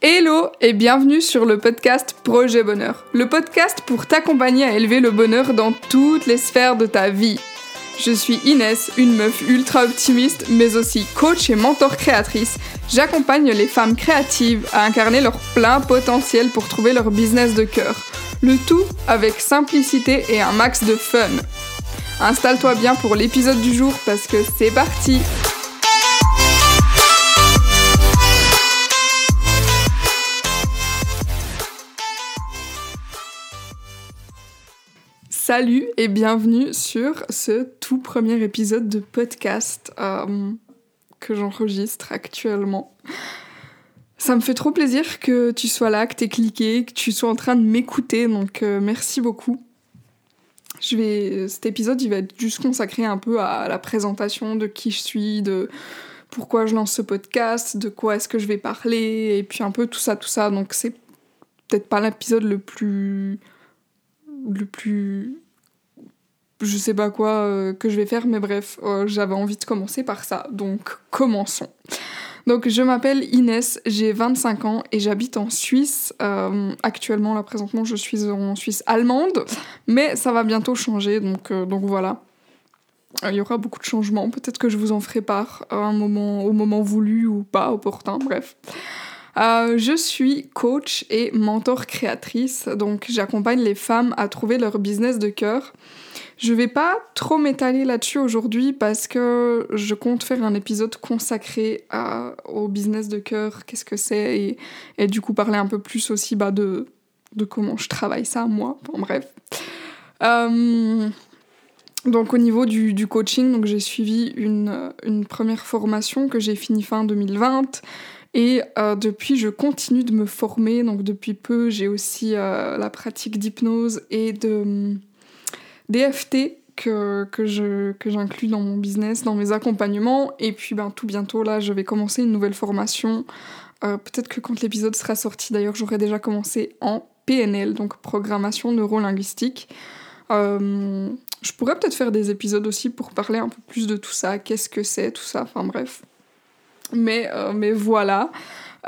Hello et bienvenue sur le podcast Projet Bonheur, le podcast pour t'accompagner à élever le bonheur dans toutes les sphères de ta vie. Je suis Inès, une meuf ultra optimiste, mais aussi coach et mentor créatrice. J'accompagne les femmes créatives à incarner leur plein potentiel pour trouver leur business de cœur. Le tout avec simplicité et un max de fun. Installe-toi bien pour l'épisode du jour parce que c'est parti Salut et bienvenue sur ce tout premier épisode de podcast euh, que j'enregistre actuellement. Ça me fait trop plaisir que tu sois là, que tu aies cliqué, que tu sois en train de m'écouter, donc euh, merci beaucoup. Je vais, cet épisode, il va être juste consacré un peu à la présentation de qui je suis, de pourquoi je lance ce podcast, de quoi est-ce que je vais parler, et puis un peu tout ça, tout ça. Donc c'est peut-être pas l'épisode le plus le plus je sais pas quoi euh, que je vais faire, mais bref, euh, j'avais envie de commencer par ça, donc commençons. Donc je m'appelle Inès, j'ai 25 ans et j'habite en Suisse. Euh, actuellement, là présentement, je suis en Suisse allemande, mais ça va bientôt changer, donc, donc voilà. Il y aura beaucoup de changements, peut-être que je vous en ferai part au moment voulu ou pas opportun, bref. Je suis coach et mentor créatrice, donc j'accompagne les femmes à trouver leur business de cœur. Je vais pas trop m'étaler là-dessus aujourd'hui parce que je compte faire un épisode consacré au business de cœur, qu'est-ce que c'est, et, du coup parler un peu plus aussi bah, de, de comment je travaille ça moi. Bon, bref. Euh, donc au niveau du, du coaching, donc j'ai suivi une, une première formation que j'ai finie fin 2020. Et euh, depuis, je continue de me former. Donc depuis peu, j'ai aussi euh, la pratique d'hypnose et de d'EFT que, j'inclus dans mon business, dans mes accompagnements. Et puis ben, tout bientôt, là, je vais commencer une nouvelle formation. Euh, peut-être que quand l'épisode sera sorti, d'ailleurs, j'aurai déjà commencé en PNL, donc programmation neurolinguistique. je pourrais peut-être faire des épisodes aussi pour parler un peu plus de tout ça, qu'est-ce que c'est, tout ça, enfin bref. Mais, euh, mais voilà.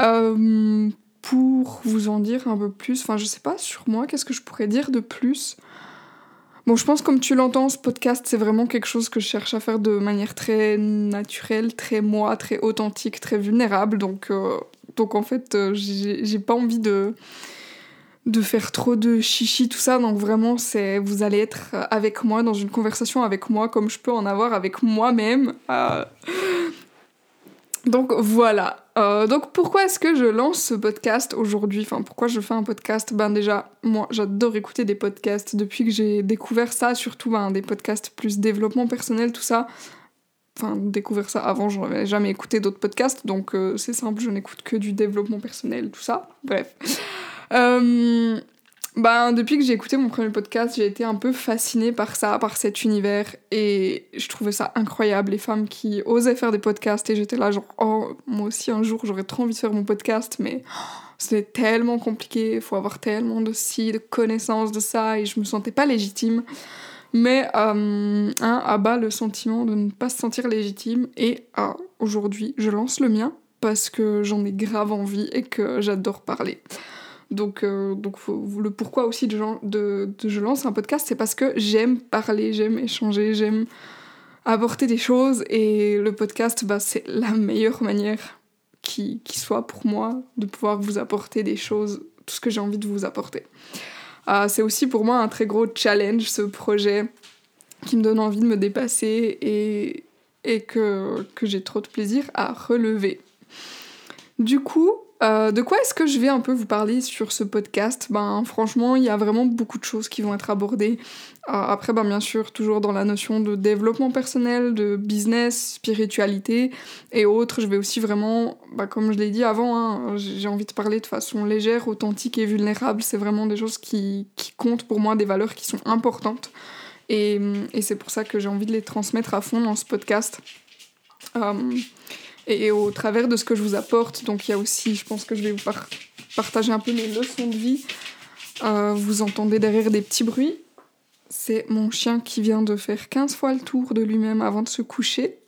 Euh, pour vous en dire un peu plus, enfin je sais pas sur moi, qu'est-ce que je pourrais dire de plus? Bon, je pense comme tu l'entends, ce podcast, c'est vraiment quelque chose que je cherche à faire de manière très naturelle, très moi, très authentique, très vulnérable. Donc, euh, donc en fait, j'ai pas envie de, de faire trop de chichi, tout ça. Donc vraiment, c'est vous allez être avec moi dans une conversation avec moi comme je peux en avoir avec moi-même. Donc voilà. Euh, donc pourquoi est-ce que je lance ce podcast aujourd'hui? Enfin pourquoi je fais un podcast? Ben déjà moi j'adore écouter des podcasts depuis que j'ai découvert ça, surtout ben, des podcasts plus développement personnel tout ça. Enfin découvert ça avant, je n'avais jamais écouté d'autres podcasts donc euh, c'est simple, je n'écoute que du développement personnel tout ça. Bref. Euh, ben, depuis que j'ai écouté mon premier podcast, j'ai été un peu fascinée par ça, par cet univers, et je trouvais ça incroyable, les femmes qui osaient faire des podcasts, et j'étais là genre, oh, moi aussi un jour j'aurais trop envie de faire mon podcast, mais c'est tellement compliqué, il faut avoir tellement de si, de connaissances de ça, et je me sentais pas légitime. Mais euh, hein, à bas le sentiment de ne pas se sentir légitime, et euh, aujourd'hui je lance le mien, parce que j'en ai grave envie et que j'adore parler. Donc, euh, le pourquoi aussi de, je lance un podcast, c'est parce que j'aime parler, j'aime échanger, j'aime apporter des choses et le podcast, bah, c'est la meilleure manière qui, qui, soit pour moi de pouvoir vous apporter des choses, tout ce que j'ai envie de vous apporter. Euh, c'est aussi pour moi un très gros challenge, ce projet qui me donne envie de me dépasser et, et que, que j'ai trop de plaisir à relever. Du coup, euh, de quoi est-ce que je vais un peu vous parler sur ce podcast? Ben franchement, il y a vraiment beaucoup de choses qui vont être abordées. Euh, après, ben bien sûr, toujours dans la notion de développement personnel, de business, spiritualité et autres. Je vais aussi vraiment, ben, comme je l'ai dit avant, hein, j'ai envie de parler de façon légère, authentique et vulnérable. C'est vraiment des choses qui, qui, comptent pour moi, des valeurs qui sont importantes. Et, et c'est pour ça que j'ai envie de les transmettre à fond dans ce podcast. Euh, et au travers de ce que je vous apporte. Donc il y a aussi, je pense que je vais vous partager un peu mes leçons de vie. Euh, vous entendez derrière des petits bruits. C'est mon chien qui vient de faire 15 fois le tour de lui-même avant de se coucher.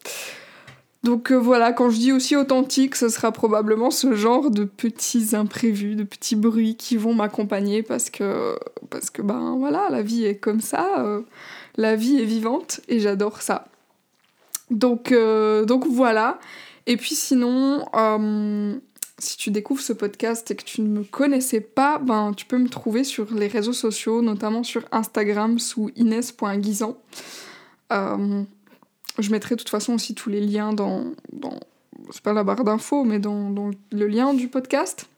Donc voilà, quand je dis aussi authentique, ce sera probablement ce genre de petits imprévus, de petits bruits qui vont m'accompagner parce que, parce que ben voilà, la vie est comme ça, la vie est vivante et j'adore ça. Donc, donc voilà. Et puis sinon, si tu découvres ce podcast et que tu ne me connaissais pas, ben, tu peux me trouver sur les réseaux sociaux, notamment sur Instagram sous ines.guisan. Euh, je mettrai de toute façon aussi tous les liens dans, dans c'est pas la barre d'infos, mais dans, dans, le lien du podcast.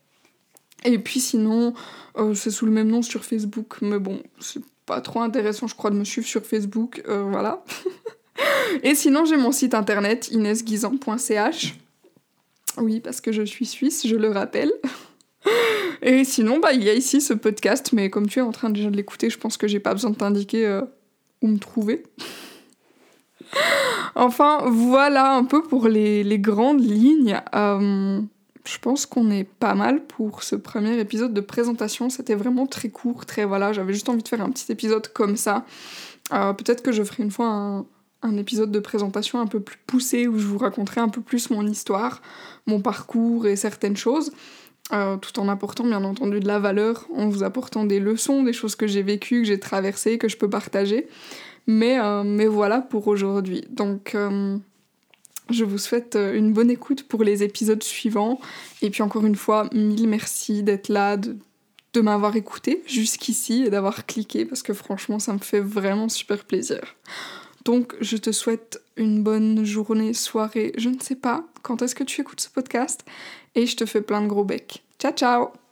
Et puis sinon, euh, c'est sous le même nom sur Facebook, mais bon, c'est pas trop intéressant, je crois, de me suivre sur Facebook, euh, voilà. Et sinon, j'ai mon site internet inesguisan.ch oui, parce que je suis suisse, je le rappelle. Et sinon, bah, il y a ici ce podcast, mais comme tu es en train déjà de l'écouter, je pense que j'ai pas besoin de t'indiquer euh, où me trouver. enfin, voilà un peu pour les, grandes lignes. Euh, je pense qu'on est pas mal pour ce premier épisode de présentation. C'était vraiment très court, très voilà. J'avais juste envie de faire un petit épisode comme ça. Euh, peut-être que je ferai une fois un, un épisode de présentation un peu plus poussé où je vous raconterai un peu plus mon histoire, mon parcours et certaines choses, euh, tout en apportant bien entendu de la valeur, en vous apportant des leçons, des choses que j'ai vécues, que j'ai traversées, que je peux partager. Mais, euh, voilà pour aujourd'hui. Donc euh, je vous souhaite une bonne écoute pour les épisodes suivants. Et puis encore une fois, mille merci d'être là, de, de m'avoir écouté jusqu'ici et d'avoir cliqué parce que franchement ça me fait vraiment super plaisir. Donc je te souhaite une bonne journée, soirée, je ne sais pas quand est-ce que tu écoutes ce podcast et je te fais plein de gros becs. Ciao ciao